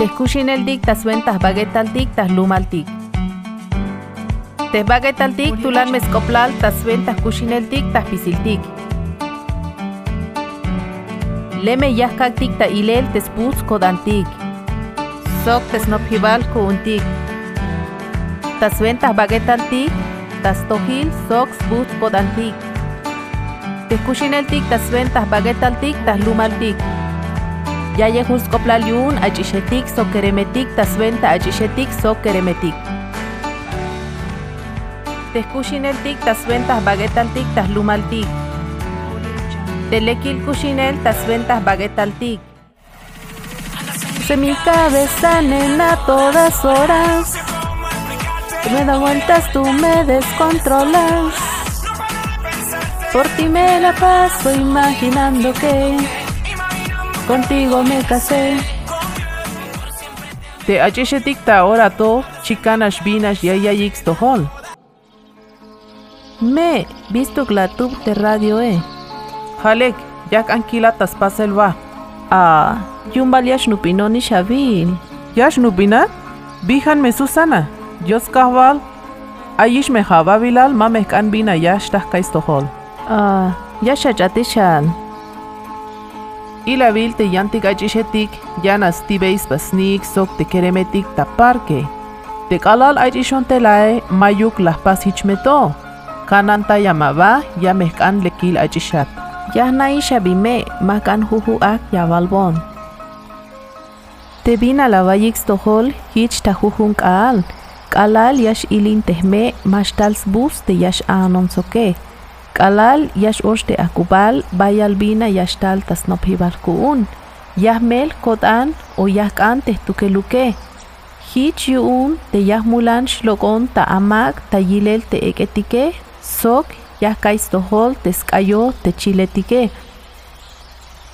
Tehkuxineltik taswentas baguetaltik taslumaltik. Tehbaguetaltik tulan mezcoplal taswentas kuxineltik taspisiltik. Leme yahkaktik ta ilel tespuz kodantik. Sok tesnopjibal kuuntik. Taswentas baguetaltik tastohil sok spuz kodantik. Tehkuxineltik taswentas baguetaltik taslumaltik. Yaya huskoplal yun achishetik so keremetik tasventa achishetik so keremetik. Teskushineltik tasventas baguetaltik taslumaltik. Telekil kushinel tasventas baguetaltik. Se mi cabeza nena todas horas. Me da vueltas, tú me descontrolas. Por ti me la paso imaginando que contigo me casé. Te achishetik ta ahora to, chicanash binash ya ya tohol. Me, visto tub de radio e. Halek, yak anquilatas paselva. Ah, yumbal yash nupinoni shavil. Yash nupina? Bihan me Susana. Yos kahval. Ayish me jababilal mameh kan bina yash tahkais tohol. Ah, yash achatishan. Ila vil te yantik achishetik, yanas tibeis basnik sok te keremetik ta parque. Te kalal achishon telae mayuk las pas hichmeto. Kananta yamaba ya mehkan lekil achishat. Yahna isha bime makan huhu ak yavalbon. Te bina la vayix tohol hich ta huhun kaal. Kalal yash ilin tehme mashtals bus te yash anon soke. Kalal yash oshte akubal bayalbina yash tal tasnophibal kuun. Yahmel kotan o yahkan tehtukeluke. Hich yuun te yahmulan shlokon ta amak ta yilel te eketike sok yahkais tohol teskayo te chiletike.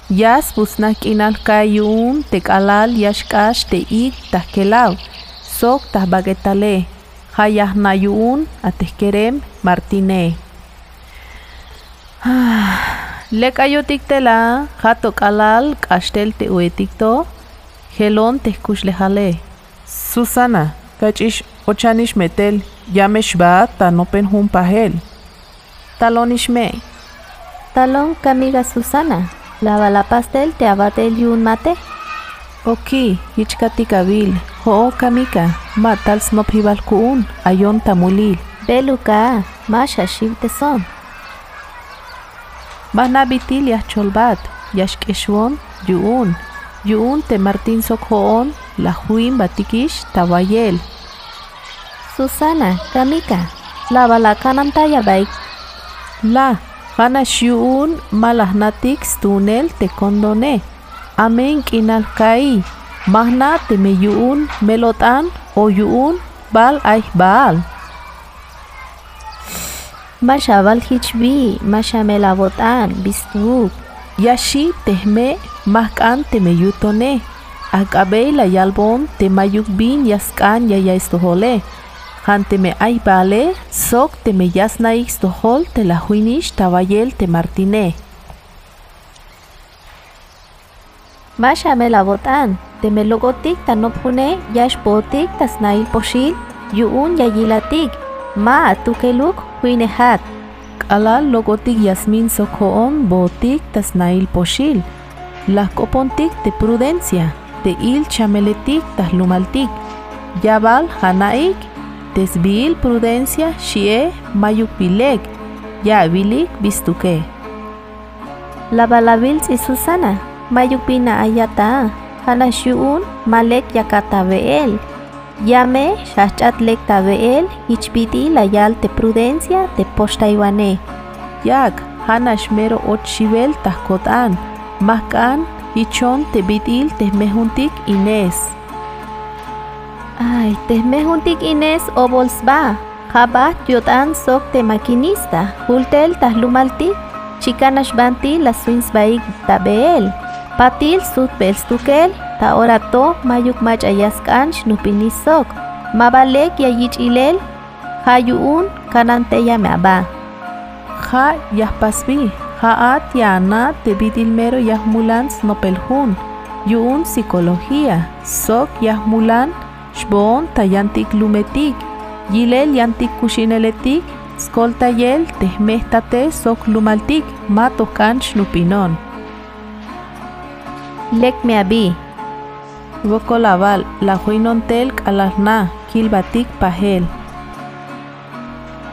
Yas busnak inal kayun te kalal yashkash te ik tahkelaw. Sok tahbagetale. Hayah nayun ateskerem martine. Lekayotik tela, jato kalal, kastel te uetikto, gelon te jale. Susana, kachish ochanish metel, yamesh ba tanopen hun pahel. Talonish me. Talón camiga Susana, lava la pastel te abate el yun mate. Oki, hichkati kabil, ho kamika, matal snop hibal kuun, ayon tamulil. Beluka, masha shiv te son. Mahna bitil yah cholbat, yashkeshwon, yuun. Yuun te Martín Sokhoon, la huin batikish tawayel. Susana, kamika, la kanantaya baik. La, hana shiun malahnatix tunel te kondone. Amen kinal kai. Mahna te melotan o yuun bal ay bal. Masha val hichbi, masha melabotan, bistuk. Yashi tehme mahkan te me yutone. Akabei la yalbon te mayuk bin yaskan ya ya estohole. Hante me ay bale, sok te me yasna te la huinish tabayel te martine. Masha melabotan, te me logotik tanopune, yash botik tasnail poshil, yuun yayilatik. Ma tukeluk huinehat. Alal logotik yasmin sokoon botik tasnail poshil. La kopontik te prudencia, te il chameletik taslumaltik. Yabal hanaik, tesbil prudencia shie mayuk bilek. Ya bilik bistuke. La balabils y Susana, mayuk ayata, hana shuun malek yakata beel. Llame shachat lekta beel, hichpiti la yal te prudencia te posta iwane. Yak, hana shmero ot shivel tahkotan. Mahkan, hichon te bitil te mehuntik Inés. Ay, te mehuntik Inés o bolsba. Jaba yotan sok te maquinista. Hultel tahlumalti. Chicanash banti la swings baik tabeel. Patil sut belstukel. Ta ora to mayuk mach ayaskanch nupinisok. Mabalek yayich ilel. Hayuun kanante yamaba. Ja yahpasbi. Haat yana te bitil mero yahmulans nopelhun. yu'un psicología sok yahmulan xbon tayantik lumetik yilel yantik kushineletik skolta yel tehmehtate sok lumaltik matokan xnupinon lek me abi Bokolaval, la huinontel kalarna, kilbatik pahel.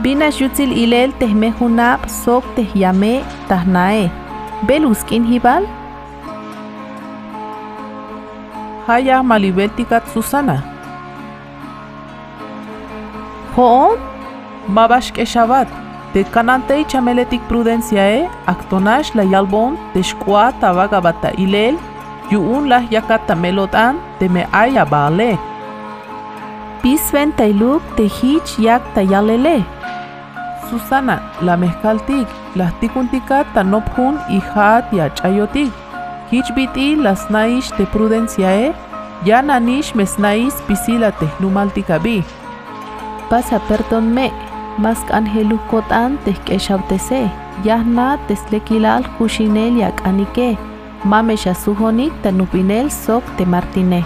Bina yutzil ilel tehmehunab sok tehyame tahnae. Beluskin hibal? Haya malibeltikat Susana. Hoon? Mabash keshabat. Te kanante chameletik prudenciae, actonash la yalbon, teshkua tabagabata ilel, yu'un lah yakata melotan te me aya bale. Pisven tailuk te hich yak tayalele. Susana, la mezcaltik, las tikuntika tanopjun y hat ya chayotik. Hich biti las naish te prudenciae, ya nanish mesnais pisila te numaltikabi. Pasa perdón me, mas angelu kotan te keshautese, yahna teslekilal kushinel yak anike mame xasujonik tanupinel sok te martine.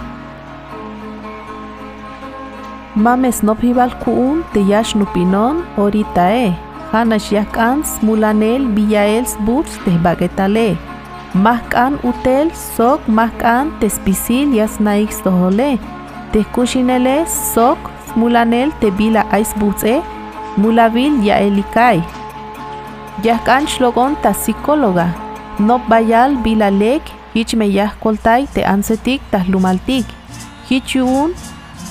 Mame snopibal kuun te yash nupinon oritae. Hanas yakan smulanel biyaels buts te bagetale. Mahkan utel sok mahkan te spisil yas naix tohole. Te kushinele sok smulanel te bila ais butse. Mulavil ya elikai. Yakan shlogon ta psicóloga no bayal bilalek hich meyah koltai te ansetik tahlumaltik hichun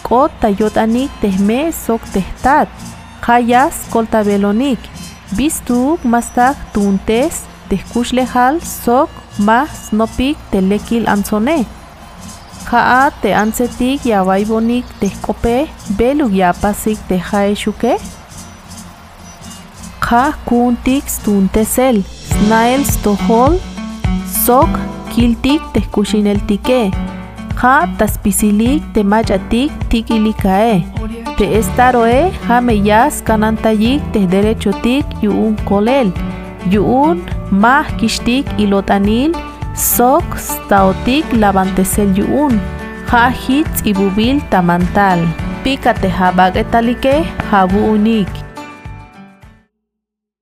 kot tayotanik tehme sok tehtat. Hayas kolta belonik bistuk mastak tuntes tehkushlehal sok ma snopik telekil ansone Kaa te ansetik ya vaibonik tehkope belug ya pasik te shuke. Ka kuntik stuntesel Snael stohol sok kiltik tehkushineltike ja taspisilik temachatik tikilikae. Te estaroe ja meyas kanantayik te derechotik yuun kolel. Yuun mah kishtik ilotanil sok staotik lavantesel yuun. Ja hitz ibubil tamantal. Pícate jabagetalike jabu unik